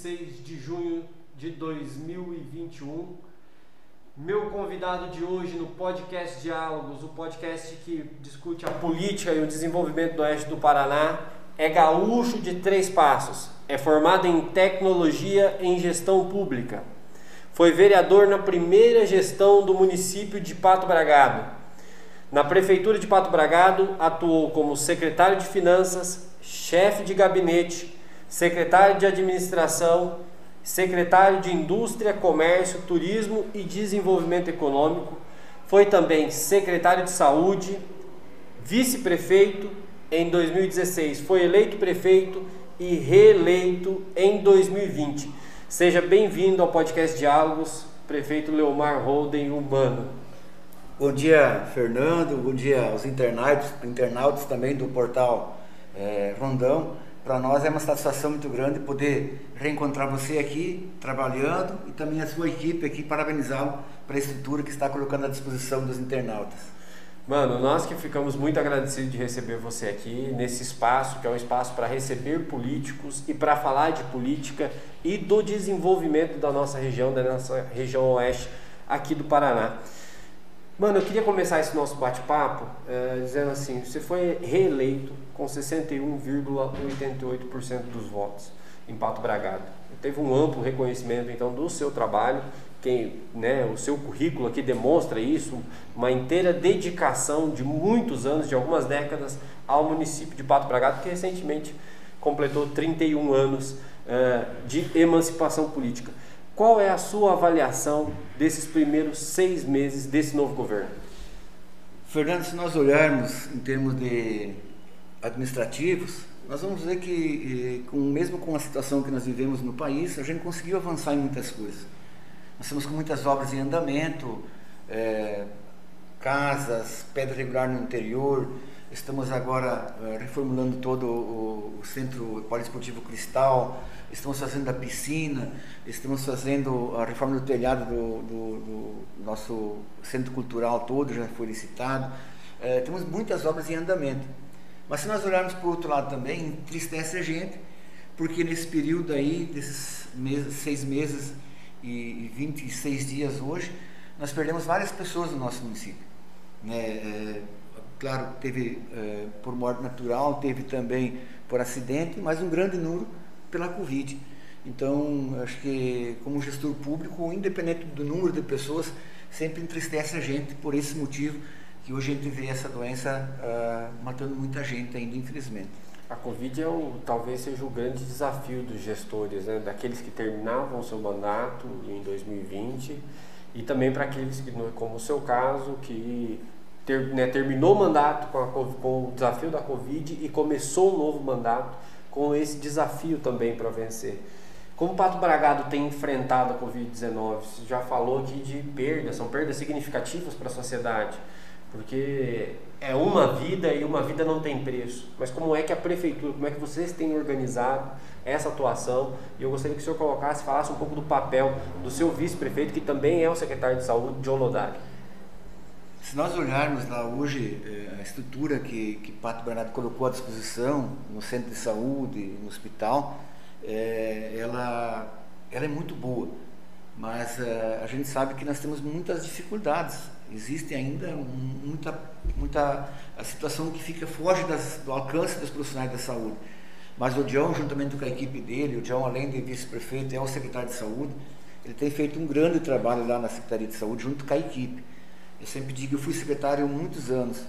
26 de junho de 2021. Meu convidado de hoje no podcast Diálogos, o podcast que discute a política e o desenvolvimento do oeste do Paraná, é gaúcho de três passos. É formado em tecnologia em gestão pública. Foi vereador na primeira gestão do município de Pato Bragado. Na prefeitura de Pato Bragado, atuou como secretário de Finanças, chefe de gabinete, secretário de administração, secretário de Indústria, Comércio, Turismo e Desenvolvimento Econômico. Foi também secretário de Saúde, vice-prefeito em 2016. Foi eleito prefeito e reeleito em 2020. Seja bem-vindo ao podcast Diálogos, prefeito Leomar Holden Humano. Bom dia, Fernando. Bom dia aos internautas, internautas também do portal é, Rondão. Para nós é uma satisfação muito grande poder reencontrar você aqui trabalhando e também a sua equipe aqui, parabenizá-lo para a estrutura que está colocando à disposição dos internautas. Mano, nós que ficamos muito agradecidos de receber você aqui nesse espaço, que é um espaço para receber políticos e para falar de política e do desenvolvimento da nossa região, da nossa região oeste aqui do Paraná. Mano, eu queria começar esse nosso bate-papo é, dizendo assim: você foi reeleito com 61,88% dos votos em Pato Bragado. Teve um amplo reconhecimento então do seu trabalho, quem, né, o seu currículo aqui demonstra isso, uma inteira dedicação de muitos anos, de algumas décadas, ao município de Pato Bragado, que recentemente completou 31 anos uh, de emancipação política. Qual é a sua avaliação desses primeiros seis meses desse novo governo? Fernando, se nós olharmos em termos de administrativos, nós vamos ver que, com, mesmo com a situação que nós vivemos no país, a gente conseguiu avançar em muitas coisas. Nós estamos com muitas obras em andamento, é, casas, pedra regular no interior, estamos agora é, reformulando todo o, o Centro Poliesportivo Cristal, estamos fazendo a piscina, estamos fazendo a reforma do telhado do, do, do nosso centro cultural todo, já foi licitado. É, temos muitas obras em andamento. Mas se nós olharmos para o outro lado também, entristece a gente, porque nesse período aí, desses meses, seis meses e 26 dias hoje, nós perdemos várias pessoas no nosso município. Né? É, claro, teve é, por morte natural, teve também por acidente, mas um grande número pela Covid. Então, acho que como gestor público, independente do número de pessoas, sempre entristece a gente por esse motivo que hoje a gente vê essa doença uh, matando muita gente ainda, infelizmente. A Covid é o, talvez seja o grande desafio dos gestores, né? daqueles que terminavam seu mandato em 2020 e também para aqueles que, como o seu caso, que ter, né, terminou o mandato com, a, com o desafio da Covid e começou um novo mandato com esse desafio também para vencer. Como o Pato Bragado tem enfrentado a Covid-19? Você já falou aqui de perdas, são perdas significativas para a sociedade, porque é uma vida e uma vida não tem preço. Mas como é que a prefeitura, como é que vocês têm organizado essa atuação? E eu gostaria que o senhor colocasse, falasse um pouco do papel do seu vice-prefeito, que também é o secretário de saúde, John Lodari. Se nós olharmos lá hoje eh, a estrutura que, que Pato Bernardo colocou à disposição no centro de saúde, no hospital, é, ela, ela é muito boa. Mas uh, a gente sabe que nós temos muitas dificuldades. Existe ainda muita, muita a situação que fica foge das, do alcance dos profissionais da saúde. Mas o John, juntamente com a equipe dele, o John, além de vice-prefeito, é o secretário de saúde, ele tem feito um grande trabalho lá na Secretaria de Saúde, junto com a equipe. Eu sempre digo, eu fui secretário muitos anos.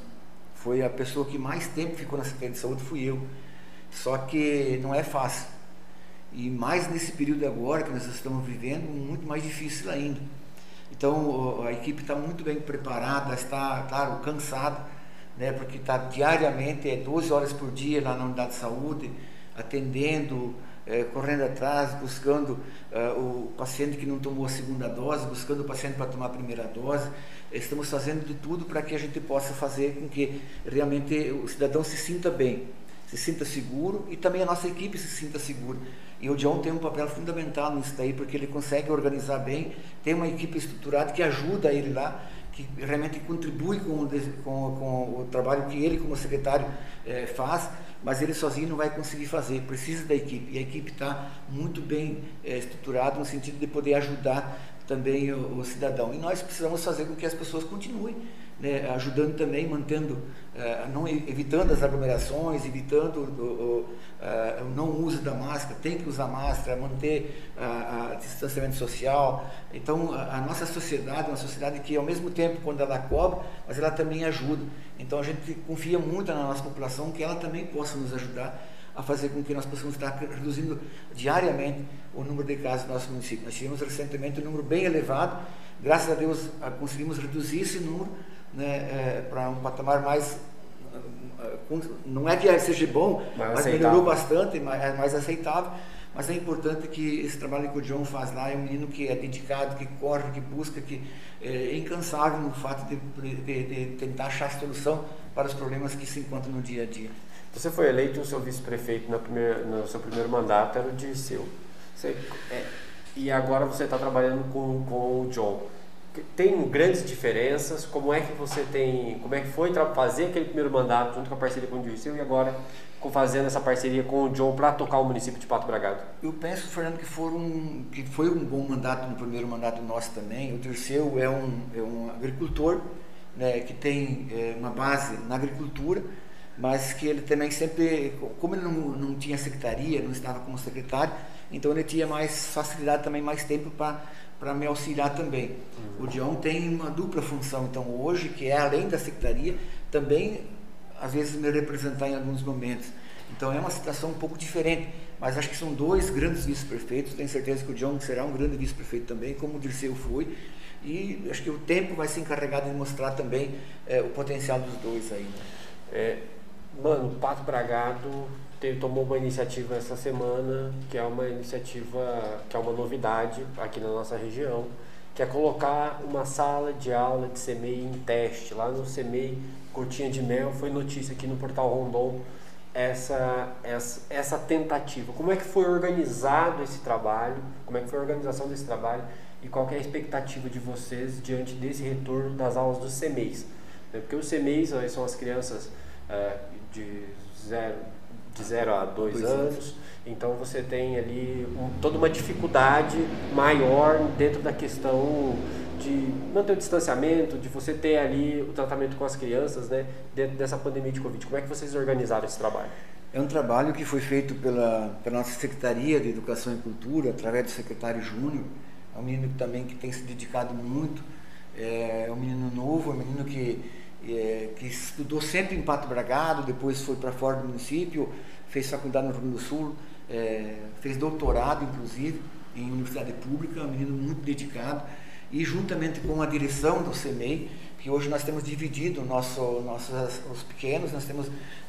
Foi a pessoa que mais tempo ficou na Secretaria de Saúde, fui eu. Só que não é fácil. E mais nesse período agora que nós estamos vivendo, muito mais difícil ainda. Então a equipe está muito bem preparada, está, claro, cansada, né, porque está diariamente, é 12 horas por dia lá na unidade de saúde, atendendo, é, correndo atrás, buscando uh, o paciente que não tomou a segunda dose, buscando o paciente para tomar a primeira dose. Estamos fazendo de tudo para que a gente possa fazer com que realmente o cidadão se sinta bem, se sinta seguro e também a nossa equipe se sinta segura. E o John tem um papel fundamental nisso daí, porque ele consegue organizar bem, tem uma equipe estruturada que ajuda ele lá, que realmente contribui com, com, com o trabalho que ele, como secretário, eh, faz mas ele sozinho não vai conseguir fazer, precisa da equipe. E a equipe está muito bem é, estruturada no sentido de poder ajudar também o, o, cidadão. E nós precisamos fazer com que as pessoas continuem né, ajudando também, mantendo, uh, não, evitando as aglomerações, evitando o, uh, o, não uso da máscara, tem que usar máscara, manter uh, distanciamento social. Então, a, a, nossa sociedade é uma sociedade que, ao mesmo tempo, quando ela cobra, mas ela também ajuda. Então, a gente confia muito na nossa população que ela também possa nos ajudar a fazer com que nós possamos estar reduzindo diariamente o número de casos no nosso município. Nós tivemos recentemente um número bem elevado, graças a Deus conseguimos reduzir esse número né, é, para um patamar mais não é que seja bom, mais mas aceitável. melhorou bastante, é mais aceitável. Mas é importante que esse trabalho que o John faz lá é um menino que é dedicado, que corre, que busca, que é incansável no fato de, de, de tentar achar solução para os problemas que se encontram no dia a dia. Você foi eleito o seu vice-prefeito no seu primeiro mandato, era o Dirceu. Você, é, e agora você está trabalhando com, com o John tem grandes diferenças. Como é que você tem, como é que foi fazer aquele primeiro mandato junto com a parceria com o Dirceu e agora fazendo essa parceria com o John para tocar o município de Pato Bragado? Eu penso, Fernando, que, foram, que foi um bom mandato no primeiro mandato nosso também. O Dirceu é um, é um agricultor né, que tem é, uma base na agricultura, mas que ele também sempre, como ele não, não tinha secretaria, não estava como secretário, então ele tinha mais facilidade também, mais tempo para para me auxiliar também. Uhum. O Dion tem uma dupla função, então hoje, que é além da secretaria, também às vezes me representar em alguns momentos. Então é uma situação um pouco diferente, mas acho que são dois grandes vice-prefeitos. Tenho certeza que o John será um grande vice-prefeito também, como o Dirceu foi. E acho que o tempo vai ser encarregado de mostrar também é, o potencial dos dois aí. Né? É, mano, Pato Bragado teve, tomou uma iniciativa essa semana, que é uma iniciativa, que é uma novidade aqui na nossa região, que é colocar uma sala de aula de CMEI em teste. Lá no CMEI Cortinha de Mel, foi notícia aqui no Portal Rondon essa, essa, essa tentativa. Como é que foi organizado esse trabalho? Como é que foi a organização desse trabalho? E qual é a expectativa de vocês diante desse retorno das aulas dos CMEIs? Porque os CMEIs são as crianças uh, de zero, de 0 a 2 anos. Então você tem ali um, toda uma dificuldade maior dentro da questão de manter o distanciamento, de você ter ali o tratamento com as crianças, né, dentro dessa pandemia de Covid. Como é que vocês organizaram esse trabalho? É um trabalho que foi feito pela, pela nossa Secretaria de Educação e Cultura, através do secretário Júnior. É um menino também que tem se dedicado muito. É um menino novo, é um menino que é, que estudou sempre em Pato Bragado, depois foi para fora do município, fez faculdade no Rio Grande do Sul, é, fez doutorado, inclusive, em universidade pública, um menino muito dedicado, e juntamente com a direção do CEMEI, que hoje nós temos dividido nosso, nossos, os pequenos, nós temos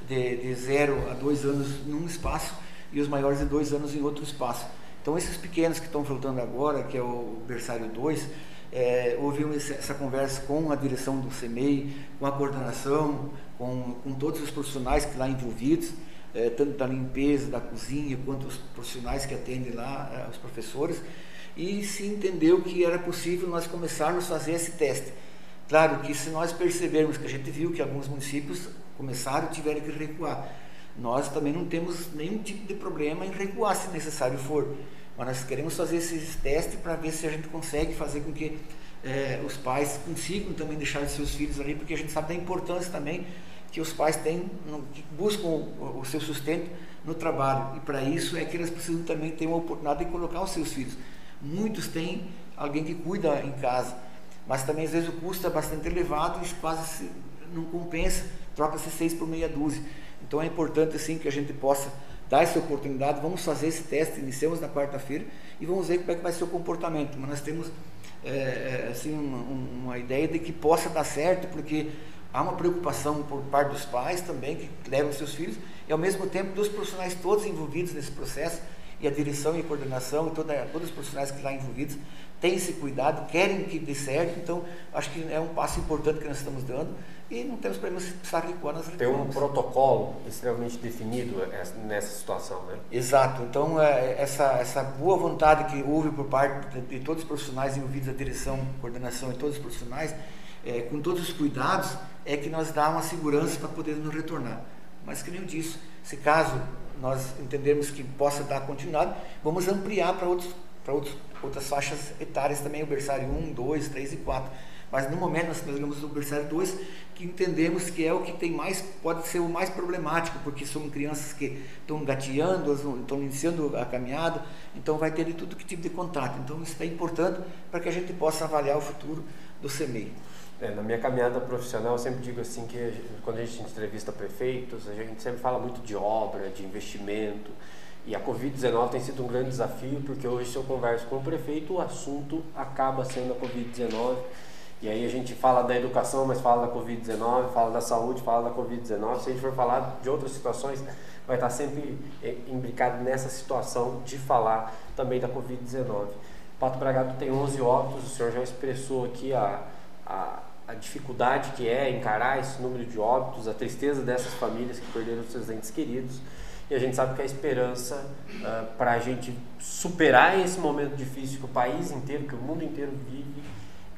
de, de zero a dois anos num espaço e os maiores de dois anos em outro espaço. Então esses pequenos que estão faltando agora, que é o berçário 2, é, houve essa conversa com a direção do CEMEI, com a coordenação, com, com todos os profissionais que lá envolvidos, é, tanto da limpeza, da cozinha, quanto os profissionais que atendem lá, é, os professores, e se entendeu que era possível nós começarmos a fazer esse teste. Claro que se nós percebermos que a gente viu que alguns municípios começaram e tiveram que recuar, nós também não temos nenhum tipo de problema em recuar se necessário for. Mas nós queremos fazer esses testes para ver se a gente consegue fazer com que é, os pais consigam também deixar os seus filhos ali, porque a gente sabe da importância também que os pais têm, que buscam o, o seu sustento no trabalho. E para isso é que eles precisam também ter uma oportunidade de colocar os seus filhos. Muitos têm alguém que cuida em casa, mas também às vezes o custo é bastante elevado e quase se, não compensa, troca-se seis por meia dúzia. Então é importante assim que a gente possa dar essa oportunidade, vamos fazer esse teste, iniciamos na quarta-feira e vamos ver como é que vai ser o comportamento. Mas nós temos é, assim, uma, uma, ideia de que possa dar certo, porque há uma preocupação por parte dos pais também, que levam seus filhos, e ao mesmo tempo dos profissionais todos envolvidos nesse processo, e a direção e a coordenação, e toda, todos os profissionais que lá envolvidos, têm esse cuidado, querem que dê certo, então acho que é um passo importante que nós estamos dando e não temos problemas se precisar recuar nas reformas. Tem um protocolo extremamente definido nessa situação, né? Exato. Então, é, essa, essa boa vontade que houve por parte de, todos os profissionais envolvidos, a direção, coordenação e todos os profissionais, é, com todos os cuidados, é que nós dá uma segurança para poder nos retornar. Mas que nem eu disse, se caso nós entendermos que possa dar continuidade, vamos ampliar para outros, para outras faixas etárias também, o berçário 1, 2, 3 e 4. Mas no momento nós pegamos o berçário 2, que entendemos que é o que tem mais, pode ser o mais problemático, porque são crianças que estão gateando, estão iniciando a caminhada, então vai ter de tudo que tipo de contato. Então isso é importante para que a gente possa avaliar o futuro do CEMEI. É, na minha caminhada profissional, eu sempre digo assim que quando a gente entrevista prefeitos, a gente sempre fala muito de obra, de investimento, e a Covid-19 tem sido um grande desafio, porque hoje se eu converso com o prefeito, o assunto acaba sendo a Covid-19, e aí a gente fala da educação, mas fala da Covid-19, fala da saúde, fala da Covid-19. Se a gente for falar de outras situações, vai estar sempre é, imbricado nessa situação de falar também da Covid-19. Pato Bragado tem 11 óbitos, o senhor já expressou aqui a, a, a, dificuldade que é encarar esse número de óbitos, a tristeza dessas famílias que perderam seus entes queridos. E a gente sabe que a esperança uh, para a gente superar esse momento difícil que o país inteiro, que o mundo inteiro vive,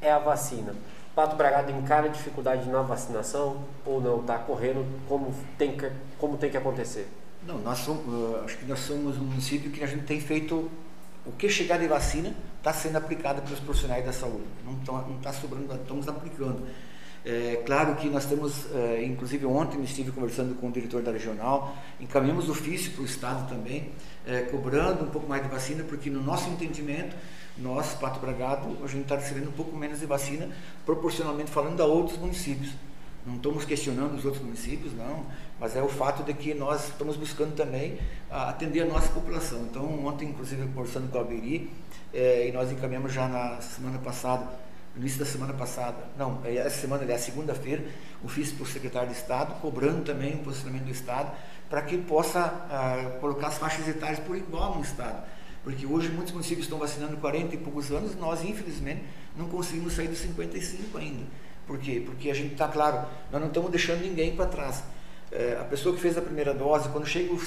é a vacina. Pato Bragado encara dificuldade na vacinação ou não? Está correndo como tem, que, como tem que acontecer? Não, nós somos, acho que nós somos um município que a gente tem feito o que chegar de vacina está sendo aplicado pelos profissionais da saúde. Não está sobrando, estamos aplicando. É, claro que nós temos, é, inclusive ontem estive conversando com o diretor da regional, encaminhamos ofício para o Estado também, é, cobrando um pouco mais de vacina, porque no nosso entendimento nós, Pato Bragado, a gente está recebendo um pouco menos de vacina, proporcionalmente falando a outros municípios. Não estamos questionando os outros municípios, não, mas é o fato de que nós estamos buscando também atender a nossa população. Então, ontem, inclusive, conversando com a Alberi, é, e nós encaminhamos já na semana passada, no início da semana passada, não, é, essa semana, aliás, segunda-feira, o fiz para o secretário de Estado, cobrando também o posicionamento do Estado, para que possa ah, colocar as faixas etárias por igual no Estado. Porque hoje muitos municípios estão vacinando 40 e poucos anos, nós infelizmente não conseguimos sair dos 55 ainda. Por quê? Porque a gente está claro, nós não estamos deixando ninguém para trás. É, a pessoa que fez a primeira dose, quando chega o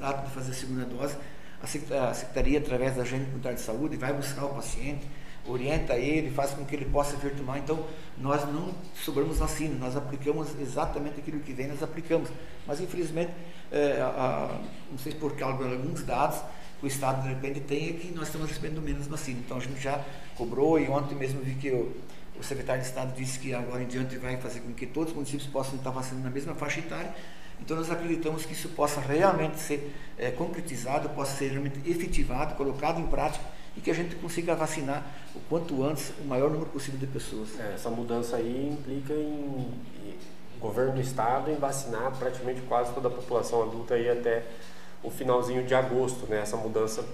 ato de fazer a segunda dose, a secretaria, através da agente comunitária de saúde, vai buscar o paciente, orienta ele, faz com que ele possa vir tomar. Então, nós não sobramos vacina, nós aplicamos exatamente aquilo que vem, nós aplicamos. Mas, infelizmente, é, a, a, não sei por causa de alguns dados, o Estado de repente tem é que nós estamos recebendo menos vacina. Então a gente já cobrou e ontem mesmo vi que o, secretário de Estado disse que agora em diante vai fazer com que todos os municípios possam estar vacinando na mesma faixa etária. Então nós acreditamos que isso possa realmente ser é, concretizado, possa ser realmente efetivado, colocado em prática e que a gente consiga vacinar o quanto antes o maior número possível de pessoas. É, essa mudança aí implica em, em governo do estado em vacinar praticamente quase toda a população adulta aí até o finalzinho de agosto, né, essa mudança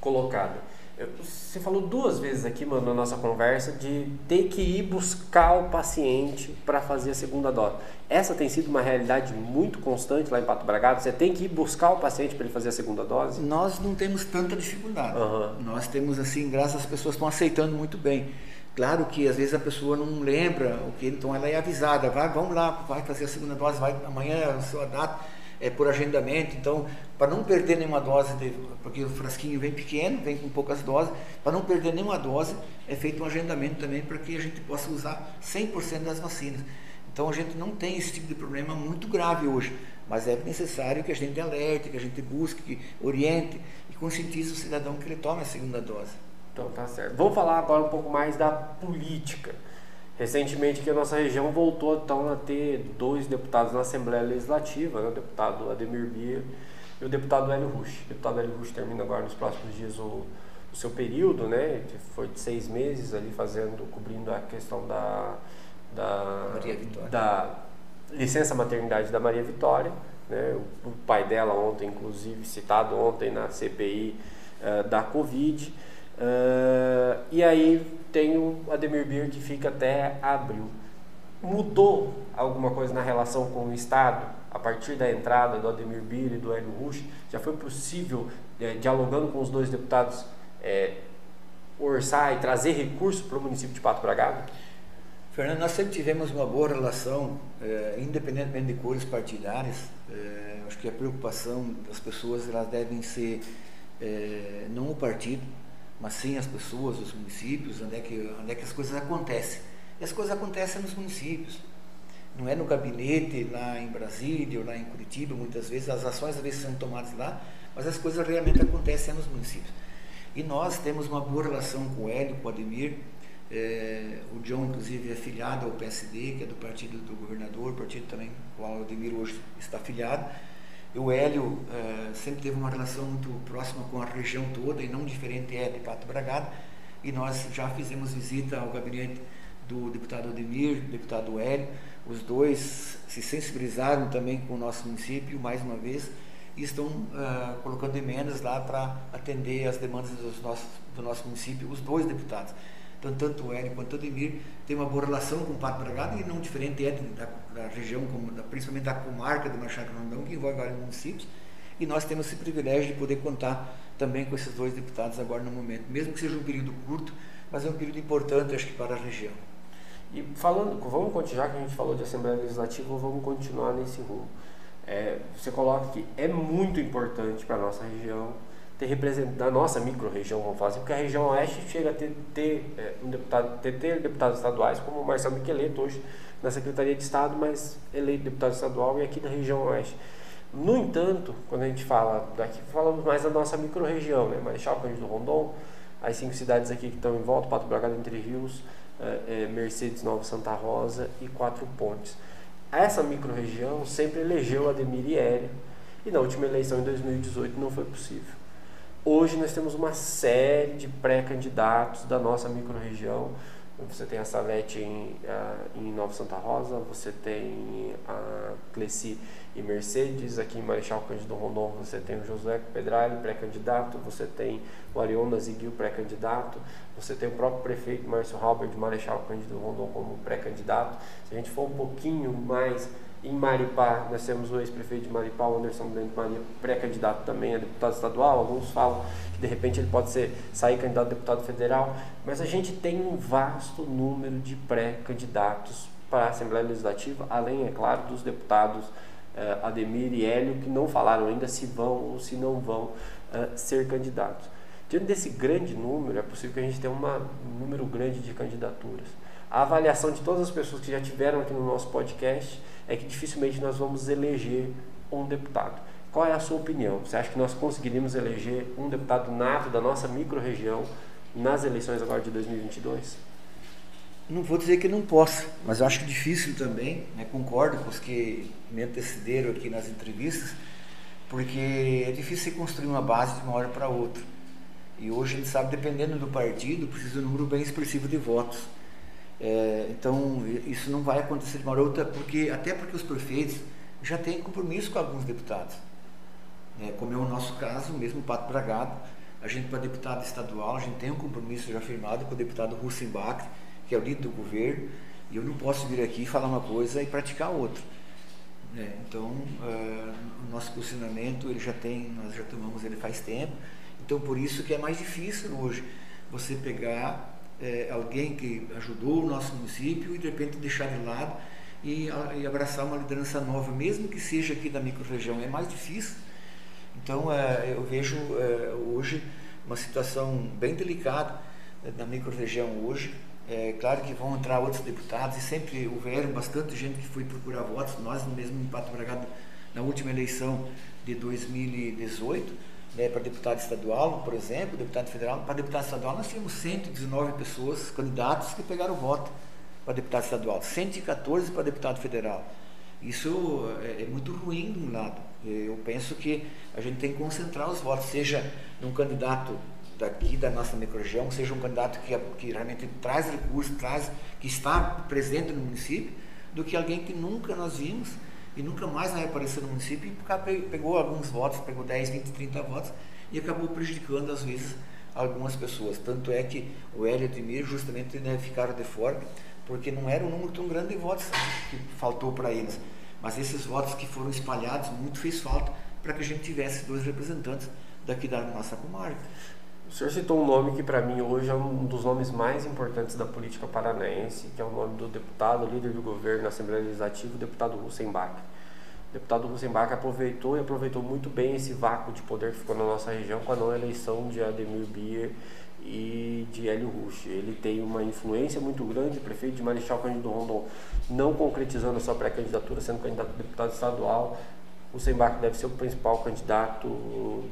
colocada. Você falou duas vezes aqui, mano, na nossa conversa, de ter que ir buscar o paciente para fazer a segunda dose. Essa tem sido uma realidade muito constante lá em Pato Bragado? Você tem que ir buscar o paciente para ele fazer a segunda dose? Nós não temos tanta dificuldade. Uhum. Nós temos, assim, graças às pessoas estão aceitando muito bem. Claro que às vezes a pessoa não lembra o que, então ela é avisada, vai, vamos lá, vai fazer a segunda dose, vai, amanhã é a sua data é, por agendamento. Então, para não perder nenhuma dose, de, porque o frasquinho vem pequeno, vem com poucas doses, para não perder nenhuma dose, é feito um agendamento também para que a gente possa usar 100% das vacinas. Então, a gente não tem esse tipo de problema muito grave hoje, mas é necessário que a gente alerte, que a gente busque, que oriente e conscientize o cidadão que ele tome a segunda dose. Então, tá certo. Vamos falar agora um pouco mais da política. Recentemente que a nossa região voltou então a ter dois deputados na Assembleia Legislativa, né? o deputado Ademir Bia e o deputado Hélio Rush. O deputado Hélio Rush termina agora nos próximos dias o, o seu período, né? Foi de seis meses ali fazendo, cobrindo a questão da, da, da licença maternidade da Maria Vitória. Né? O, o, pai dela ontem, inclusive, citado ontem na CPI uh, eh, da Covid. Uh, e aí tem o Ademir Bir que fica até abril. Mudou alguma coisa na relação com o Estado a partir da entrada do Ademir Bir e do Hélio Rush? Já foi possível, é, dialogando com os dois deputados, é, orçar e trazer recursos para o município de Pato Bragado? Fernando, nós sempre tivemos uma boa relação, é, independentemente de cores partidárias. É, acho que a preocupação das pessoas elas devem ser é, não o partido, mas sim as pessoas, os municípios, onde é que, onde é que as coisas acontecem. E as coisas acontecem nos municípios. não é no gabinete lá em Brasília ou lá em Curitiba, muitas vezes, as ações às vezes são tomadas lá, mas as coisas realmente acontecem nos municípios. E nós temos uma boa relação com o Hélio, com o Ademir, é, o John, inclusive, é filiado ao PSD, que é do partido do governador, partido também com o Ademir hoje está filiado. O Hélio é, sempre teve uma relação muito próxima com a região toda, e não diferente é de Pato Bragado, e nós já fizemos visita ao gabinete do deputado Ademir, do deputado Hélio, os dois se sensibilizaram também com o nosso município, mais uma vez, e estão uh, colocando emendas lá para atender as demandas dos nossos, do nosso município, os dois deputados. Então, tanto o Hélio quanto o Ademir têm uma boa relação com o Pato Bragado e não diferente é da, da região, principalmente da comarca do Machado Rondão, que envolve vários municípios. E nós temos esse privilégio de poder contar também com esses dois deputados agora no momento, mesmo que seja um período curto, mas é um período importante, acho que, para a região. E falando, vamos continuar, que a gente falou de Assembleia Legislativa, vamos continuar nesse rumo. É, você coloca que é muito importante para a nossa região ter representante da nossa micro-região, vamos falar assim, porque a região oeste chega a ter, ter é, um deputado, ter, ter deputados estaduais, como o Marcelo Miqueleto hoje na Secretaria de Estado, mas eleito deputado estadual e aqui da região oeste. No entanto, quando a gente fala daqui, falamos mais da nossa micro-região, né? Marechal Cândido Rondon, as cinco cidades aqui que estão em volta, Pato Bragado, Entre Rios, é, é, Mercedes Nova Santa Rosa e Quatro Pontes. Essa micro-região sempre elegeu Ademir e e na última eleição em 2018 não foi possível. Hoje nós temos uma série de pré-candidatos da nossa micro-região. Você tem a Salete em, uh, em Nova Santa Rosa, você tem a Cleci e Mercedes, aqui em Marechal Cândido Rondon você tem o Josué Pedrali, pré-candidato, você tem o Ariona Ziguil, pré-candidato, você tem o próprio prefeito Márcio Halber de Marechal Cândido Rondon como pré-candidato. Se a gente for um pouquinho mais em Maripá, nós temos o ex-prefeito de Maripá, o Anderson Bento Maria, pré-candidato também a deputado estadual. Alguns falam que de repente ele pode ser sair candidato a deputado federal, mas a gente tem um vasto número de pré-candidatos para a Assembleia Legislativa, além, é claro, dos deputados eh, Ademir e Hélio, que não falaram ainda se vão ou se não vão eh, ser candidatos. Diante desse grande número, é possível que a gente tenha uma, um número grande de candidaturas. A avaliação de todas as pessoas que já tiveram aqui no nosso podcast é que dificilmente nós vamos eleger um deputado. Qual é a sua opinião? Você acha que nós conseguiríamos eleger um deputado nato da nossa micro-região nas eleições agora de 2022? Não vou dizer que não possa, mas eu acho difícil também, né? concordo com os que me antecederam aqui nas entrevistas, porque é difícil construir uma base de uma hora para outra. E hoje a gente sabe, dependendo do partido, precisa de um número bem expressivo de votos. É, então, isso não vai acontecer de uma outra, porque, até porque os prefeitos já têm compromisso com alguns deputados. É, como é o nosso caso, mesmo o Pato Bragado, a gente, para deputado estadual, a gente tem um compromisso já firmado com o deputado Russenbach, que é o líder do governo, e eu não posso vir aqui falar uma coisa e praticar outra. É, então, uh, o nosso posicionamento, ele já tem, nós já tomamos ele faz tempo, então por isso que é mais difícil hoje você pegar é, alguém que ajudou o nosso município e de repente deixar de lado e, e abraçar uma liderança nova, mesmo que seja aqui da microrregião. É mais difícil. Então, é, eu vejo é, hoje uma situação bem delicada é, na microrregião hoje. É claro que vão entrar outros deputados e sempre houveram bastante gente que foi procurar votos. Nós, mesmo em Pato Bragado, na última eleição de 2018, né, para deputado estadual, por exemplo, deputado federal, para deputado estadual nós tínhamos 119 pessoas, candidatos que pegaram voto para deputado estadual, 114 para deputado federal. Isso é, é muito ruim de um lado. Eu penso que a gente tem que concentrar os votos, seja num candidato daqui da nossa microrregião, seja um candidato que, que realmente traz recursos, traz, que está presente no município, do que alguém que nunca nós vimos e nunca mais vai aparecer no município e pegou alguns votos, pegou 10, 20, 30 votos e acabou prejudicando às vezes algumas pessoas. Tanto é que o Hélio e o Edmir justamente né, ficaram de fora, porque não era um número tão grande de votos que faltou para eles. Mas esses votos que foram espalhados, muito fez falta para que a gente tivesse dois representantes daqui da nossa comarca. O senhor citou um nome que para mim hoje é um dos nomes mais importantes da política paranaense, que é o nome do deputado, líder do governo na Assembleia Legislativa, o deputado Russenbach. O deputado Russenbach aproveitou e aproveitou muito bem esse vácuo de poder que ficou na nossa região com a não eleição de Ademir Bier e de, Hélio Rush. Ele tem uma influência muito grande, prefeito de Marechal Cândido Rondon não concretizando a sua pré-candidatura, sendo candidato a deputado estadual. O Sembac deve ser o principal candidato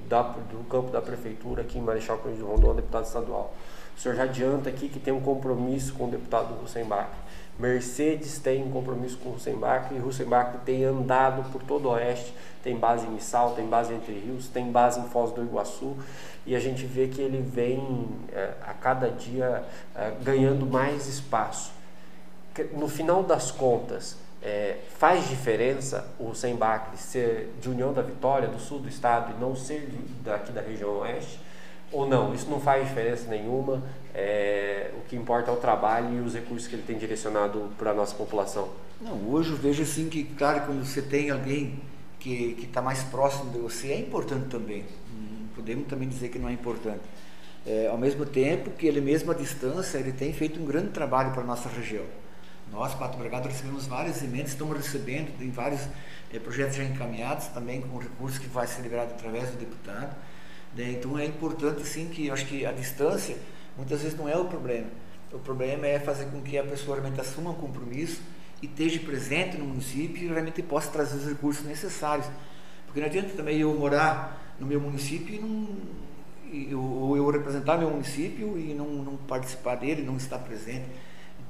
da, do campo da prefeitura aqui em Marechal Cândido Rondon deputado estadual. O senhor já adianta aqui que tem um compromisso com o deputado Russenbach. Mercedes tem um compromisso com o Russenbach e Russenbach tem andado por todo o Oeste, tem base em Missal, tem base Entre Rios, tem base em Foz do Iguaçu e a gente vê que ele vem é, a cada dia é, ganhando mais espaço. No final das contas, é, faz diferença o Sembacre ser de União da Vitória, do sul do estado, e não ser daqui da região oeste? Ou não? Isso não faz diferença nenhuma. É, o que importa é o trabalho e os recursos que ele tem direcionado para a nossa população. Não, hoje eu vejo assim que, claro, quando você tem alguém que está mais próximo de você, é importante também. Não podemos também dizer que não é importante. É, ao mesmo tempo que ele mesmo à distância, ele tem feito um grande trabalho para a nossa região. Nós, Pato Bragado, recebemos várias emendas, estamos recebendo, tem vários é, projetos já encaminhados, também com recursos que vai ser liberado através do deputado. Né? Então é importante sim que eu acho que a distância muitas vezes não é o problema. O problema é fazer com que a pessoa realmente assuma um compromisso e esteja presente no município e realmente possa trazer os recursos necessários. Porque não adianta também eu morar no meu município e não, ou eu representar meu município e não, não participar dele, não estar presente.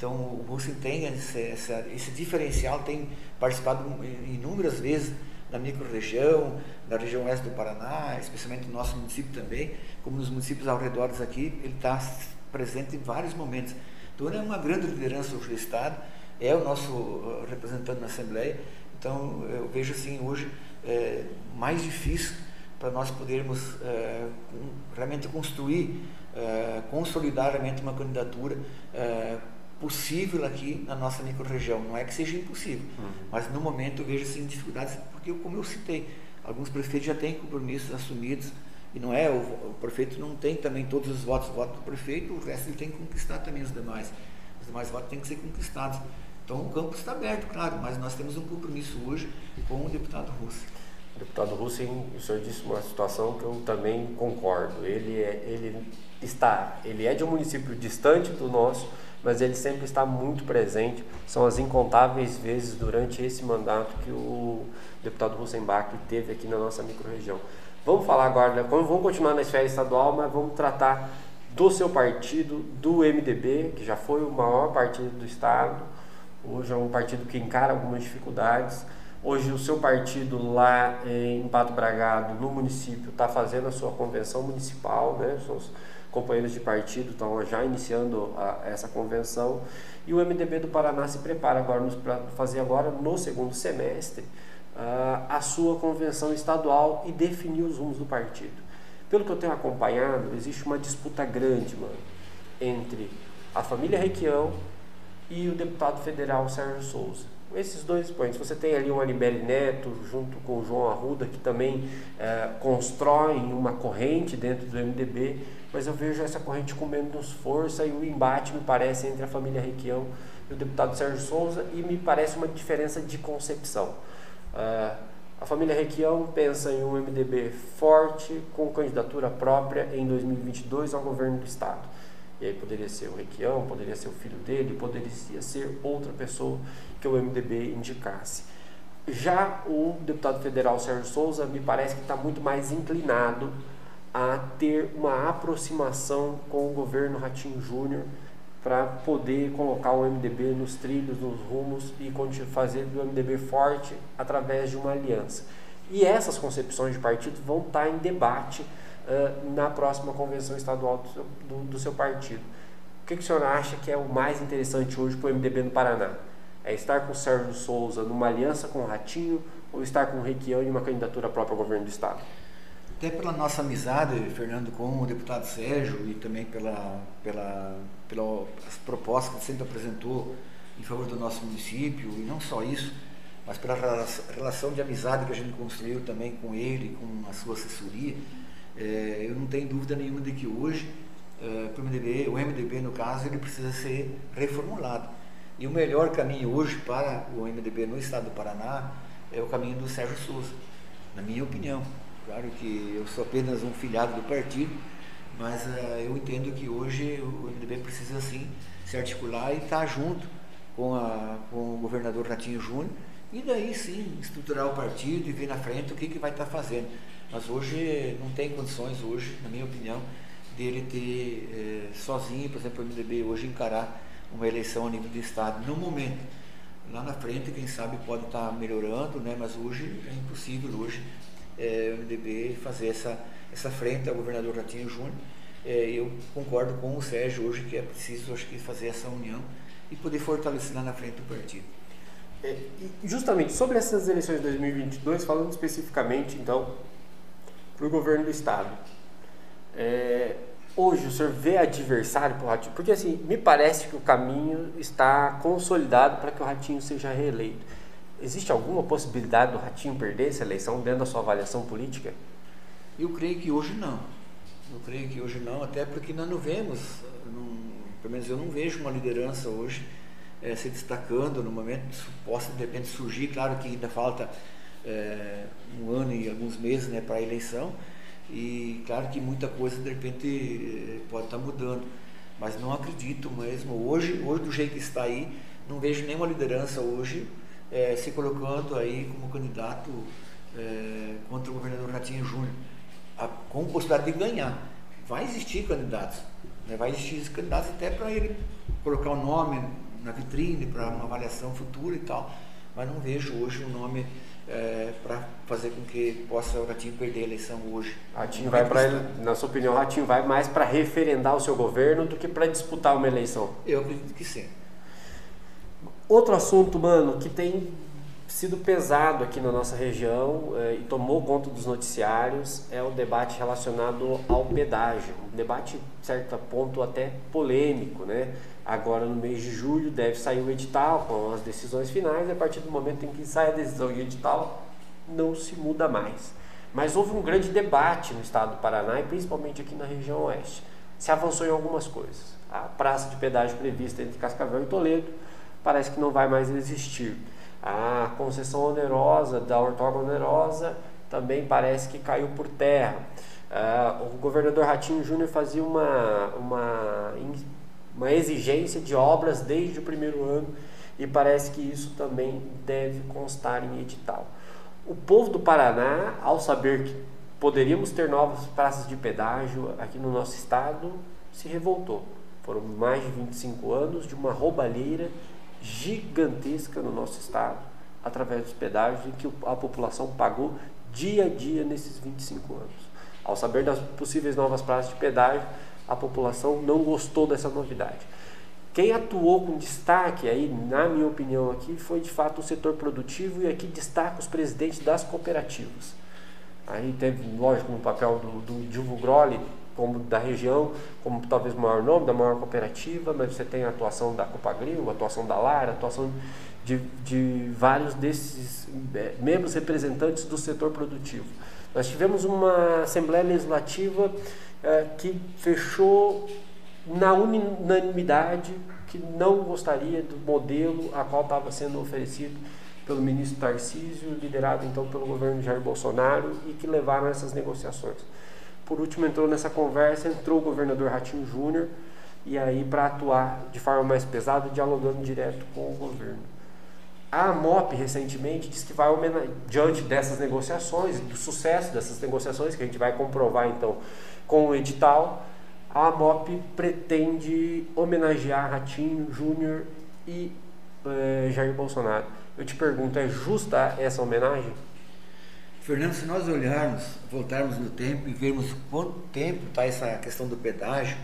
Então, o Russen tem esse, esse diferencial, tem participado inúmeras vezes na microrregião, na região oeste do Paraná, especialmente no nosso município também, como nos municípios ao redor aqui, ele está presente em vários momentos. Então, ele é uma grande liderança do Estado, é o nosso uh, representante na Assembleia, então eu vejo assim hoje é, mais difícil para nós podermos é, realmente construir, é, consolidar realmente uma candidatura possível aqui na nossa microrregião. Não é que seja impossível, uhum. mas no momento eu vejo assim, dificuldades, porque como eu citei, alguns prefeitos já têm compromissos assumidos e não é, o, o, prefeito não tem também todos os votos, o voto do prefeito, o resto ele tem que conquistar também os demais. Os demais votos têm que ser conquistados. Então o campo está aberto, claro, mas nós temos um compromisso hoje com o deputado Russo. O deputado Russo, o senhor disse uma situação que eu também concordo. Ele, é, ele está, ele é de um município distante do nosso, mas ele sempre está muito presente. São as incontáveis vezes durante esse mandato que o deputado Rosenbach teve aqui na nossa microrregião. Vamos falar agora, né? vamos continuar na esfera estadual, mas vamos tratar do seu partido, do MDB, que já foi o maior partido do estado, hoje é um partido que encara algumas dificuldades. Hoje o seu partido lá em Pato Bragado, no município, está fazendo a sua convenção municipal, né? Seus companheiros de partido estão já iniciando a, essa convenção e o MDB do Paraná se prepara agora para fazer agora no segundo semestre uh, a sua convenção estadual e definir os rumos do partido. Pelo que eu tenho acompanhado, existe uma disputa grande, mano, entre a família Requião e o deputado federal Sérgio Souza esses dois expoentes. Você tem ali o Anibele Neto junto com o João Arruda, que também é, constroem uma corrente dentro do MDB, mas eu vejo essa corrente com menos força e o embate, me parece, entre a família Requião e o deputado Sérgio Souza, e me parece uma diferença de concepção. É, a família Requião pensa em um MDB forte, com candidatura própria em 2022 ao governo do Estado. E aí poderia ser o Requião, poderia ser o filho dele, poderia ser outra pessoa que o MDB indicasse. Já o deputado federal Sérgio Souza me parece que está muito mais inclinado a ter uma aproximação com o governo Ratinho Júnior para poder colocar o MDB nos trilhos, nos rumos e fazer do MDB forte através de uma aliança. E essas concepções de partido vão estar tá em debate uh, na próxima convenção estadual do seu, do, do seu partido. O que, que o senhor acha que é o mais interessante hoje para o MDB no Paraná? É estar com o Sérgio Souza numa aliança com o Ratinho ou estar com o Requião em uma candidatura própria ao governo do Estado? Até pela nossa amizade, Fernando, com o deputado Sérgio e também pela, pela, pelas propostas que sempre apresentou em favor do nosso município, e não só isso, mas pela relação de amizade que a gente construiu também com ele, com a sua assessoria, é, eu não tenho dúvida nenhuma de que hoje é, o, MDB, o MDB, no caso, ele precisa ser reformulado. E o melhor caminho hoje para o MDB no estado do Paraná é o caminho do Sérgio Souza, na minha opinião. Claro que eu sou apenas um filiado do partido, Mas uh, eu entendo que hoje o MDB precisa sim se articular e estar tá junto com, a, com o governador Ratinho Júnior e daí sim estruturar o partido e ver na frente o que, que vai estar tá fazendo. Mas hoje não tem condições, hoje, na minha opinião, dele ter eh, sozinho, por exemplo, o MDB hoje encarar uma eleição a nível de Estado no momento. Lá na frente, quem sabe pode estar melhorando, né? mas hoje é impossível hoje eh, o MDB fazer essa, essa frente ao governador Ratinho Júnior. Eh, eu concordo com o Sérgio hoje que é preciso acho que fazer essa união e poder fortalecer lá na frente o partido. É, justamente sobre essas eleições de 2022, falando especificamente, então, para o governo do Estado. É, hoje o senhor vê adversário para o Ratinho? Porque assim, me parece que o caminho está consolidado para que o Ratinho seja reeleito. Existe alguma possibilidade do Ratinho perder essa eleição dentro da sua avaliação política? Eu creio que hoje não. Eu creio que hoje não, até porque nós não vemos, não, pelo menos eu não vejo uma liderança hoje é, se destacando no momento, possa de repente surgir, claro que ainda falta é, um ano e alguns meses né, para a eleição, e claro que muita coisa de repente pode estar tá mudando, mas não acredito mesmo, hoje, hoje do jeito que está aí, não vejo nenhuma liderança hoje é, se colocando aí como candidato é, contra o governador Ratinho Júnior, a, com possibilidade de ganhar. Vai existir candidatos, né, vai existir candidatos até para ele colocar o nome na vitrine para uma avaliação futura e tal, mas não vejo hoje um nome é, para fazer com que possa o Ratinho perder a eleição hoje. Ratinho vai para, na sua opinião, Ratinho vai mais para referendar o seu governo do que para disputar uma eleição? Eu acredito que sim. Outro assunto, mano, que tem sido pesado aqui na nossa região é, e tomou conta dos noticiários é o debate relacionado ao pedágio. Um debate, certo ponto, até polêmico, né? Agora, no mês de julho, deve sair o edital com as decisões finais. A partir do momento em que sai a decisão e o edital, não se muda mais. Mas houve um grande debate no estado do Paraná e principalmente aqui na região oeste. Se avançou em algumas coisas. A praça de pedágio prevista entre Cascavel e Toledo parece que não vai mais existir. A concessão onerosa da ortoga onerosa também parece que caiu por terra. Uh, o governador Ratinho Júnior fazia uma, uma uma exigência de obras desde o primeiro ano e parece que isso também deve constar em edital. O povo do Paraná, ao saber que poderíamos ter novas praças de pedágio aqui no nosso estado, se revoltou. Foram mais de 25 anos de uma roubalheira gigantesca no nosso estado, através dos pedágios, em que a população pagou dia a dia nesses 25 anos. Ao saber das possíveis novas praças de pedágio, a população não gostou dessa novidade. Quem atuou com destaque aí, na minha opinião aqui, foi de fato o setor produtivo e aqui destaca os presidentes das cooperativas. Aí teve, lógico, no papel do, do Dilvo Groli, como da região, como talvez o maior nome da maior cooperativa, mas você tem a atuação da Copagril, a atuação da Lar, a atuação de, de vários desses é, membros representantes do setor produtivo. Nós tivemos uma Assembleia Legislativa é, que fechou na unanimidade que não gostaria do modelo a qual estava sendo oferecido pelo ministro Tarcísio, liderado então pelo governo Jair Bolsonaro e que levaram essas negociações. Por último, entrou nessa conversa, entrou o governador Ratinho Júnior e aí para atuar de forma mais pesada, dialogando direto com o governo. A MOP recentemente disse que vai diante dessas negociações, do sucesso dessas negociações, que a gente vai comprovar então com o edital, a MOP pretende homenagear Ratinho, Júnior e eh, Jair Bolsonaro. Eu te pergunto, é justa essa homenagem? Fernando, se nós olharmos, voltarmos no tempo e vermos quanto tempo está essa questão do pedágio,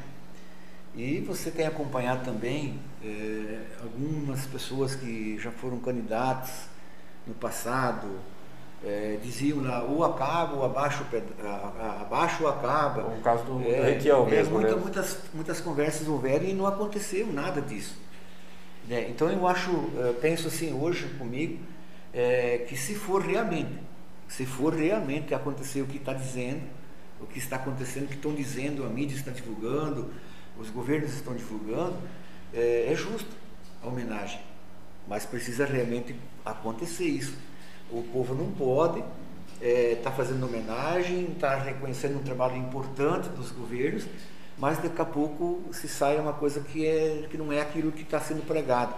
e você tem acompanhado também é, algumas pessoas que já foram candidatos no passado, é, diziam lá, ou acaba ou abaixo, abaixo ou acaba. O caso do, é, Requião é, mesmo, muita, né? Muitas, muitas conversas houveram e não aconteceu nada disso. Né? Então eu acho, eu penso assim hoje comigo, é, que se for realmente, se for realmente acontecer o que está dizendo, o que está acontecendo, o que estão dizendo, a mídia está divulgando, os governos estão divulgando, é, é justo a homenagem. Mas precisa realmente acontecer isso. O povo não pode está é, fazendo homenagem, está reconhecendo um trabalho importante dos governos, mas daqui a pouco se sai uma coisa que, é, que não é aquilo que está sendo pregado.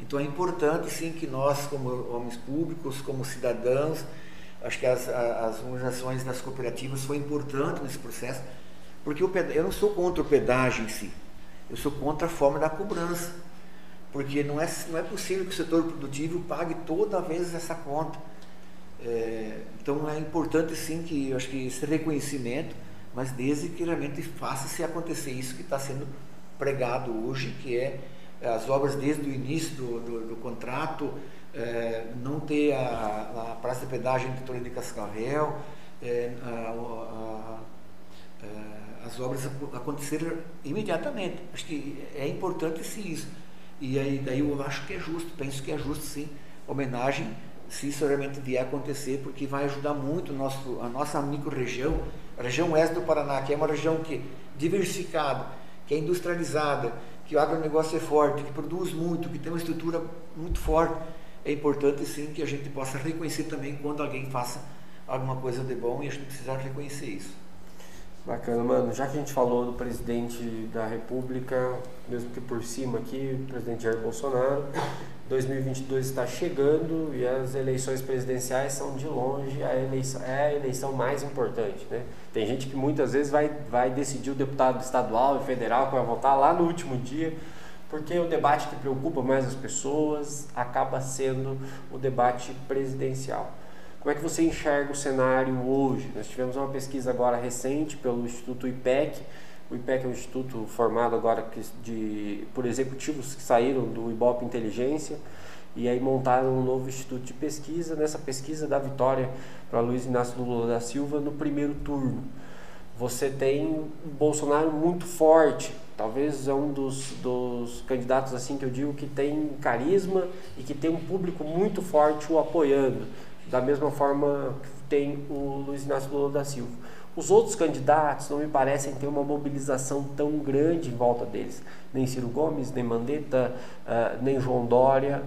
Então é importante sim que nós, como homens públicos, como cidadãos, acho que as, as organizações das cooperativas foi importante nesse processo, porque eu não sou contra o pedágio em si, eu sou contra a forma da cobrança, porque não é, não é possível que o setor produtivo pague toda vez essa conta. É, então é importante sim que eu acho que esse reconhecimento, mas desde que realmente faça-se acontecer isso que está sendo pregado hoje, que é as obras desde o início do, do, do contrato, é, não ter a, a praça de pedágio entre Torre de Cascavel, é, a, a, é, as obras acontecerem imediatamente. Acho que é importante sim isso. E aí daí eu acho que é justo, penso que é justo sim, homenagem se isso realmente vier acontecer, porque vai ajudar muito nosso, a nossa micro-região, a região oeste do Paraná, que é uma região que diversificada, que é industrializada, que o agronegócio é forte, que produz muito, que tem uma estrutura muito forte. É importante sim que a gente possa reconhecer também quando alguém faça alguma coisa de bom e a gente precisa reconhecer isso. Bacana, mano. Já que a gente falou do presidente da República, mesmo que por cima aqui, o presidente Jair Bolsonaro, 2022 está chegando e as eleições presidenciais são de longe a eleição, é a eleição mais importante, né? Tem gente que muitas vezes vai, vai decidir o deputado estadual e federal que vai votar lá no último dia, porque o debate que preocupa mais as pessoas acaba sendo o debate presidencial. Como é que você enxerga o cenário hoje? Nós tivemos uma pesquisa agora recente pelo Instituto IPEC. O IPEC é um instituto formado agora de, por executivos que saíram do Ibope Inteligência e aí montaram um novo instituto de pesquisa. Nessa pesquisa da vitória para Luiz Inácio Lula da Silva no primeiro turno. Você tem um Bolsonaro muito forte, talvez é um dos, dos candidatos assim que eu digo que tem carisma e que tem um público muito forte o apoiando da mesma forma que tem o Luiz Inácio Lula da Silva. Os outros candidatos não me parecem ter uma mobilização tão grande em volta deles. Nem Ciro Gomes, nem Mandetta, uh, nem João Dória,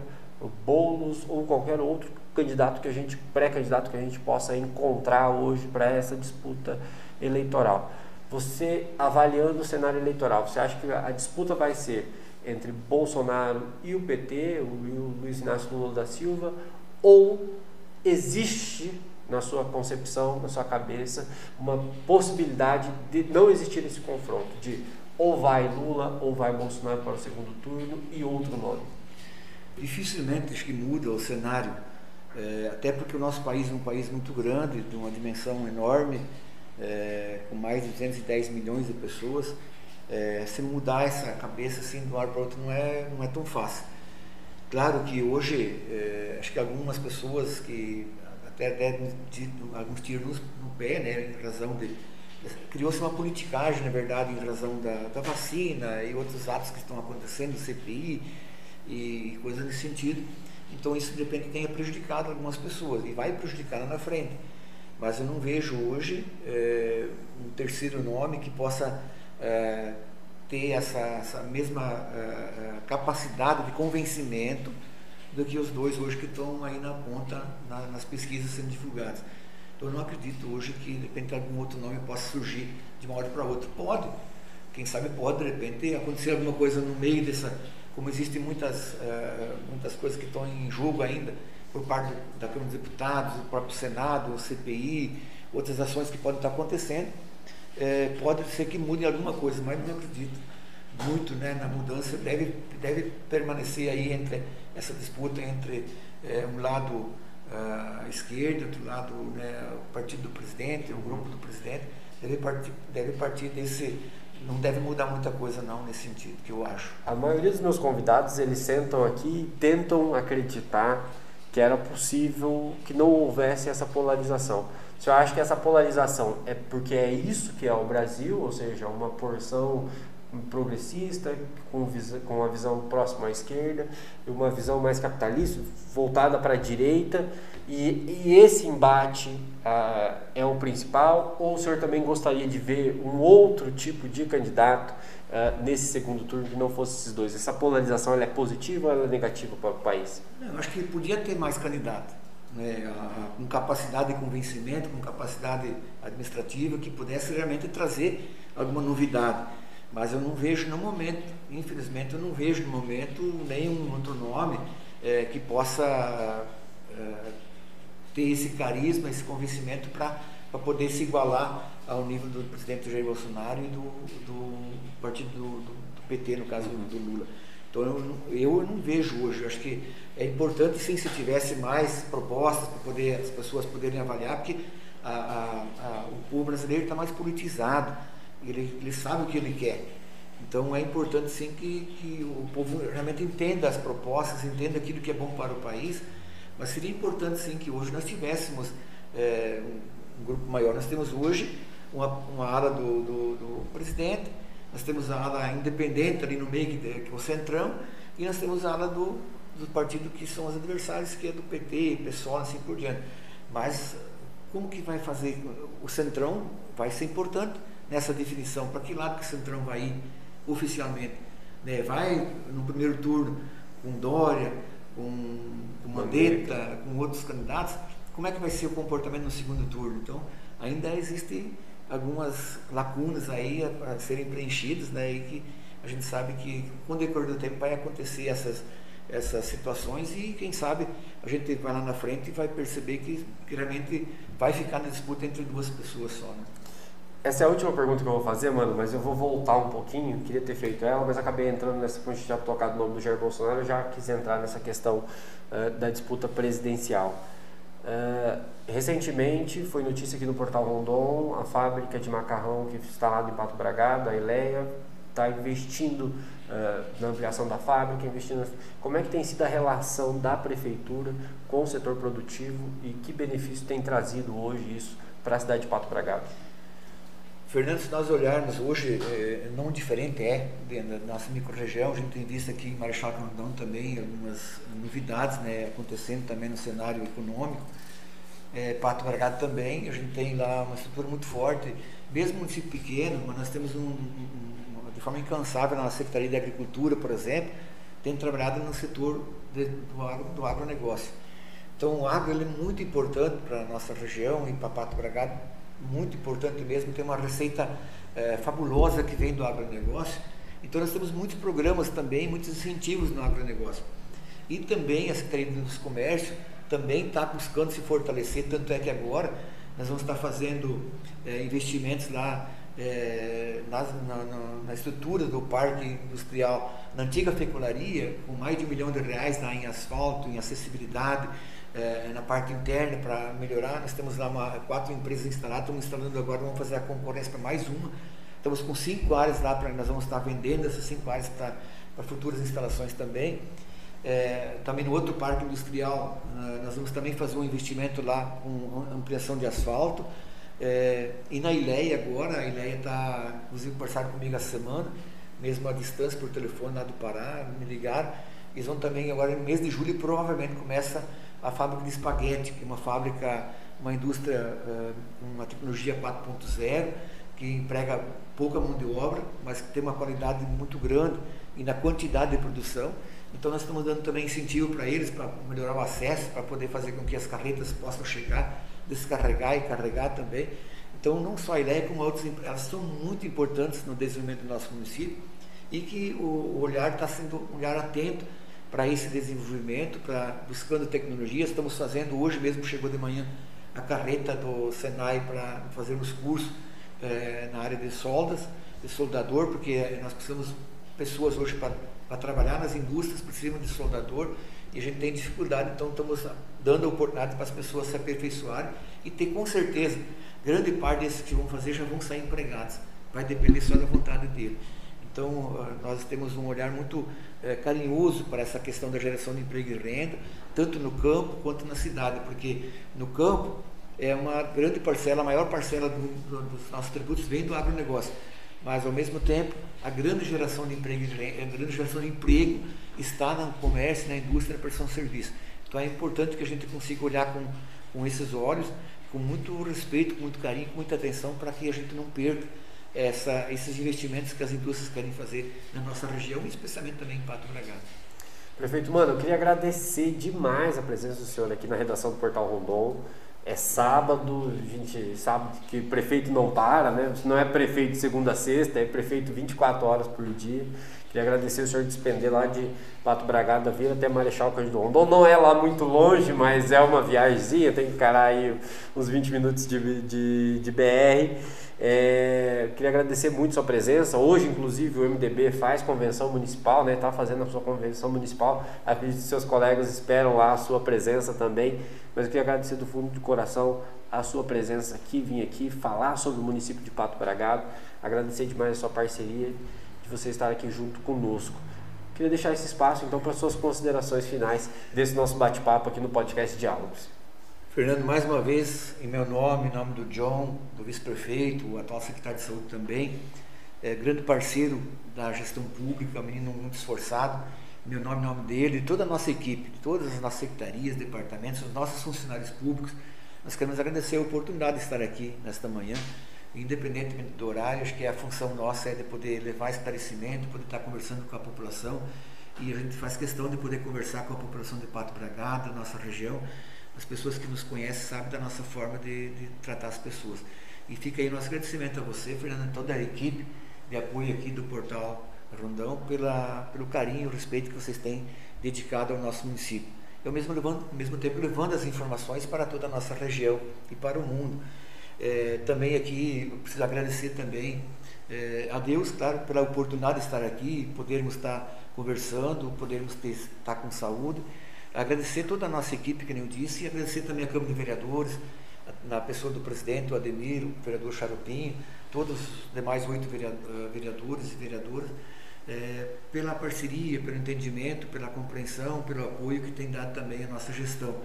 Boulos ou qualquer outro candidato que a gente, pré-candidato que a gente possa encontrar hoje para essa disputa eleitoral. Você avaliando o cenário eleitoral, você acha que a disputa vai ser entre Bolsonaro e o PT, o Luiz Inácio Lula da Silva, ou existe na sua concepção, na sua cabeça, uma possibilidade de não existir esse confronto, de ou vai Lula ou vai Bolsonaro para o segundo turno e outro nome? Dificilmente acho que muda o cenário, é, até porque o nosso país é um país muito grande, de uma dimensão enorme, é, com mais de 210 milhões de pessoas. É, se mudar essa cabeça assim de um lado para outro não é, não é tão fácil. Claro que hoje, é, acho que algumas pessoas que até deram alguns tiros no pé, né, em razão de. Criou-se uma politicagem, na verdade, em razão da, da vacina e outros atos que estão acontecendo, CPI e coisas nesse sentido. Então, isso de repente tenha prejudicado algumas pessoas e vai prejudicar lá na frente. Mas eu não vejo hoje é, um terceiro nome que possa. É, ter essa, essa mesma uh, capacidade de convencimento do que os dois hoje que estão aí na ponta na, nas pesquisas sendo divulgadas. Então eu não acredito hoje que de repente algum outro nome possa surgir de uma hora para outra. Pode, quem sabe pode de repente acontecer alguma coisa no meio dessa, como existem muitas, uh, muitas coisas que estão em jogo ainda por parte da Câmara dos Deputados, do próprio Senado, CPI, outras ações que podem estar acontecendo é, pode ser que mude alguma coisa, mas não acredito muito né, na mudança. Deve, deve permanecer aí entre essa disputa entre é, um lado a uh, esquerda, outro lado né, o partido do presidente, o grupo do presidente. Deve partir, deve partir desse não deve mudar muita coisa não nesse sentido que eu acho. A maioria dos meus convidados eles sentam aqui e tentam acreditar que era possível que não houvesse essa polarização. Você acha que essa polarização é porque é isso que é o Brasil, ou seja, uma porção progressista, com, com uma visão próxima à esquerda, uma visão mais capitalista, voltada para a direita, e, e esse embate ah, é o principal, ou o senhor também gostaria de ver um outro tipo de candidato ah, nesse segundo turno que não fosse esses dois? Essa polarização é positiva ou é negativa para o país? Eu acho que podia ter mais candidato né, com capacidade de convencimento, com capacidade administrativa, que pudesse realmente trazer alguma novidade. Mas eu não vejo no momento, infelizmente, eu não vejo no momento nenhum outro nome é, que possa é, ter esse carisma, esse convencimento para poder se igualar ao nível do presidente Jair Bolsonaro e do, do partido do, do, PT, no caso do Lula. Então eu, eu não vejo hoje, eu acho que é importante sim se tivesse mais propostas para poder as pessoas poderem avaliar, porque a, a, a, o povo brasileiro está mais politizado, ele, ele sabe o que ele quer. Então é importante sim que, que o povo realmente entenda as propostas, entenda aquilo que é bom para o país, mas seria importante sim que hoje nós tivéssemos é, um, um, grupo maior. Nós temos hoje uma, uma ala do, do, do, presidente, nós temos a ala independente ali no meio, que, que é o Centrão, e nós temos a ala do, do partido que são os adversários, que é do PT, PSOL, assim por diante. Mas como que vai fazer? O Centrão vai ser importante nessa definição. Para que lado que o Centrão vai ir oficialmente? Né? Vai no primeiro turno com Dória, com, com Mandetta, com outros candidatos. Como é que vai ser o comportamento no segundo turno? Então, ainda existem algumas lacunas aí a, a serem preenchidas, né? E que a gente sabe que com o decorrer do tempo vai acontecer essas essas situações e quem sabe a gente vai lá na frente e vai perceber que, que realmente vai ficar na disputa entre duas pessoas só. Né? Essa é a última pergunta que eu vou fazer, mano, mas eu vou voltar um pouquinho. Queria ter feito ela, mas acabei entrando nessa. Quando a gente já tocado o nome do Jair Bolsonaro, eu já quis entrar nessa questão uh, da disputa presidencial. Uh, recentemente foi notícia aqui no Portal Rondon: a fábrica de macarrão que está lá em Pato Bragado, a Eleia, está investindo uh, na ampliação da fábrica, investindo. Como é que tem sido a relação da prefeitura com o setor produtivo e que benefício tem trazido hoje isso para a cidade de Pato Bragado? Fernando, se nós olharmos hoje, é, não diferente é da nossa microrregião, a gente tem visto aqui em Marechal Rondão também algumas novidades né, acontecendo também no cenário econômico. É, Pato Bragado também, a gente tem lá uma estrutura muito forte, mesmo município pequeno, mas nós temos um, um, forma incansável na Secretaria de Agricultura, por exemplo, tem trabalhado no setor de, do, agro, do agronegócio. Então o agro é muito importante para a nossa região e para Pato Bragado, muito importante mesmo, tem uma receita é, fabulosa que vem do agronegócio. Então nós temos muitos programas também, muitos incentivos no agronegócio. E também a Secretaria do Comércio também está buscando se fortalecer, tanto é que agora nós vamos estar fazendo é, investimentos lá é, na, na, na, estrutura do parque industrial, na antiga fecularia, com mais de um milhão de reais lá em asfalto, em acessibilidade, é, na parte interna para melhorar. Nós temos lá uma, quatro empresas instaladas, estamos instalando agora, vamos fazer a concorrência para mais uma. Estamos com cinco áreas lá, para nós vamos estar vendendo essas cinco áreas para futuras instalações também. É, também no outro parque industrial, nós vamos também fazer um investimento lá com ampliação de asfalto. É, e na Ileia agora, a Ileia está, inclusive, conversando comigo essa semana, mesmo à distância por telefone lá do Pará, me ligaram. Eles vão também agora, no mês de julho, provavelmente começa a fábrica de espaguete, que é uma fábrica, uma indústria com uma tecnologia 4.0, que emprega pouca mão de obra, mas que tem uma qualidade muito grande e na quantidade de produção. Então nós estamos dando também incentivo para eles, para melhorar o acesso, para poder fazer com que as carretas possam chegar, descarregar e carregar também. Então não só a ideia, como outras elas são muito importantes no desenvolvimento do nosso município e que o olhar está sendo um olhar atento para esse desenvolvimento, para buscando tecnologia. Estamos fazendo, hoje mesmo chegou de manhã a carreta do Senai para fazermos curso é, na área de soldas, de soldador, porque nós precisamos pessoas hoje para trabalhar nas indústrias, precisam de soldador e a gente tem dificuldade, então estamos dando oportunidade para as pessoas se aperfeiçoarem e ter com certeza, grande parte desses que vão fazer já vão sair empregados, vai depender só da vontade dele. Então, ah, nós temos um olhar muito é, carinhoso para essa questão da geração de emprego e renda, tanto no campo quanto na cidade, porque no campo é uma grande parcela, a maior parcela do, do, dos nossos tributos vem do agronegócio. Mas, ao mesmo tempo, a grande geração de emprego, a grande geração de emprego está no comércio, na indústria, na prestação de serviço. Então, é importante que a gente consiga olhar com, com esses olhos, com muito respeito, com muito carinho, com muita atenção, para que a gente não perca essa, esses investimentos que as indústrias querem fazer na nossa região, especialmente também em Pato Bragado. Prefeito, mano, eu queria agradecer demais a presença do senhor aqui na redação do Portal Rondon. É sábado, a gente sabe que prefeito não para, né? Não é prefeito de segunda a sexta, é prefeito 24 horas por dia. Queria agradecer o senhor despender lá de Pato Bragado vir até Marechal Cândido Rondon. Não é lá muito longe, mas é uma viagemzinha, tem que encarar aí uns 20 minutos de, de, de BR. É, queria agradecer muito sua presença. Hoje, inclusive, o MDB faz convenção municipal, né? Está fazendo a sua convenção municipal. Acredito que seus colegas esperam lá a sua presença também. Mas eu queria agradecer do fundo do coração a sua presença aqui, vim aqui falar sobre o município de Pato Bragado. Agradecer demais a sua parceria, de você estar aqui junto conosco. Queria deixar esse espaço então para suas considerações finais desse nosso bate-papo aqui no podcast Diálogos. Fernando, mais uma vez, em meu nome, em nome do John, do vice-prefeito, o atual secretário de saúde também, é, grande parceiro da gestão pública, menino muito esforçado, meu nome, em nome dele, de toda a nossa equipe, todas as nossas secretarias, departamentos, os nossos funcionários públicos, nós queremos agradecer a oportunidade de estar aqui nesta manhã, independentemente do horário, acho que a função nossa é de poder levar esclarecimento, poder estar conversando com a população, e a gente faz questão de poder conversar com a população de Pato Bragado, da nossa região, as pessoas que nos conhecem sabem da nossa forma de, de tratar as pessoas. E fica aí nosso agradecimento a você, Fernando, e toda a equipe de apoio aqui do Portal Rondão, pela, pelo carinho e respeito que vocês têm dedicado ao nosso município. Eu mesmo levando, ao mesmo tempo levando as informações para toda a nossa região e para o mundo. É, também aqui, eu preciso agradecer também é, a Deus, claro, pela oportunidade de estar aqui, podermos estar conversando, podermos ter, estar com saúde Agradecer toda a nossa equipe, que nem eu disse, e agradecer também a Câmara de Vereadores, na pessoa do presidente, o Ademir, o vereador Charopinho, todos os demais oito eh, vereadores e vereadoras, é, pela parceria, pelo entendimento, pela compreensão, pelo apoio que tem dado também a nossa gestão.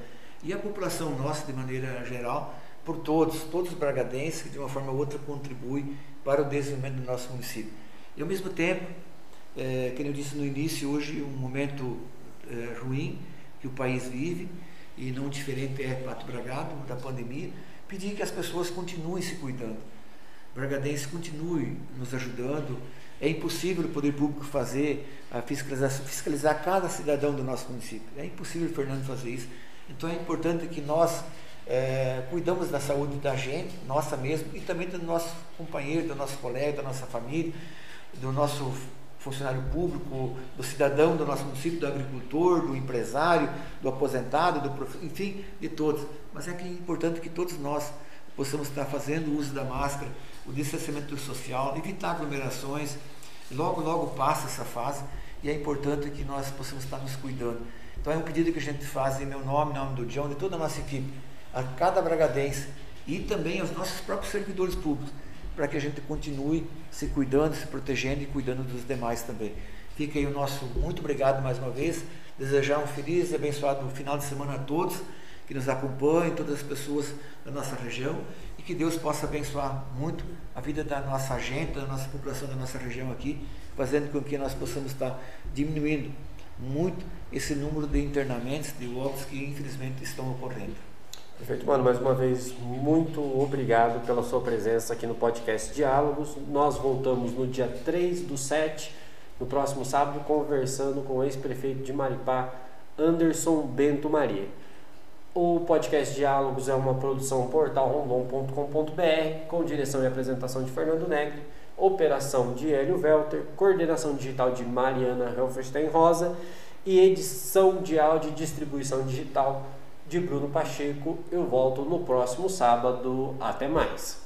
E a população nossa, de maneira geral, por todos, todos os bragadenses que de uma forma ou outra contribuem para o desenvolvimento do nosso município. E ao mesmo tempo, é, como eu disse no início, hoje um momento é, ruim, que o país vive, e não diferente é Pato Bragado, da pandemia, pedir que as pessoas continuem se cuidando. Bragadense continue nos ajudando. É impossível o poder público fazer a fiscalização, fiscalizar cada cidadão do nosso município. É impossível, Fernando, fazer isso. Então é importante que nós é, cuidamos da saúde da gente, nossa mesmo, e também do nosso companheiro, do nosso colega, da nossa família, do nosso funcionário público, do cidadão do nosso município, do agricultor, do empresário, do aposentado, do prof... enfim, de todos. Mas é que é importante que todos nós possamos estar fazendo uso da máscara, o distanciamento social, evitar aglomerações. Logo, logo passa essa fase e é importante que nós possamos estar nos cuidando. Então é um pedido que a gente faz em meu nome, em nome do John, de toda a nossa equipe, a cada bragadense e também aos nossos próprios servidores públicos para que a gente continue se cuidando, se protegendo e cuidando dos demais também. Fica aí o nosso muito obrigado mais uma vez. Desejar um feliz e abençoado final de semana a todos que nos acompanhem, todas as pessoas da nossa região e que Deus possa abençoar muito a vida da nossa gente, da nossa população da nossa região aqui, fazendo com que nós possamos estar diminuindo muito esse número de internamentos, de óbitos que infelizmente estão ocorrendo. Perfeito, mano. Mais uma vez, muito obrigado pela sua presença aqui no podcast Diálogos. Nós voltamos no dia 3 do 7, no próximo sábado, conversando com o ex-prefeito de Maripá, Anderson Bento Maria. O podcast Diálogos é uma produção portalrondon.com.br com direção e apresentação de Fernando Negri, operação de Hélio Welter, coordenação digital de Mariana Helferstein Rosa e edição de áudio e distribuição digital de Bruno Pacheco. Eu volto no próximo sábado. Até mais.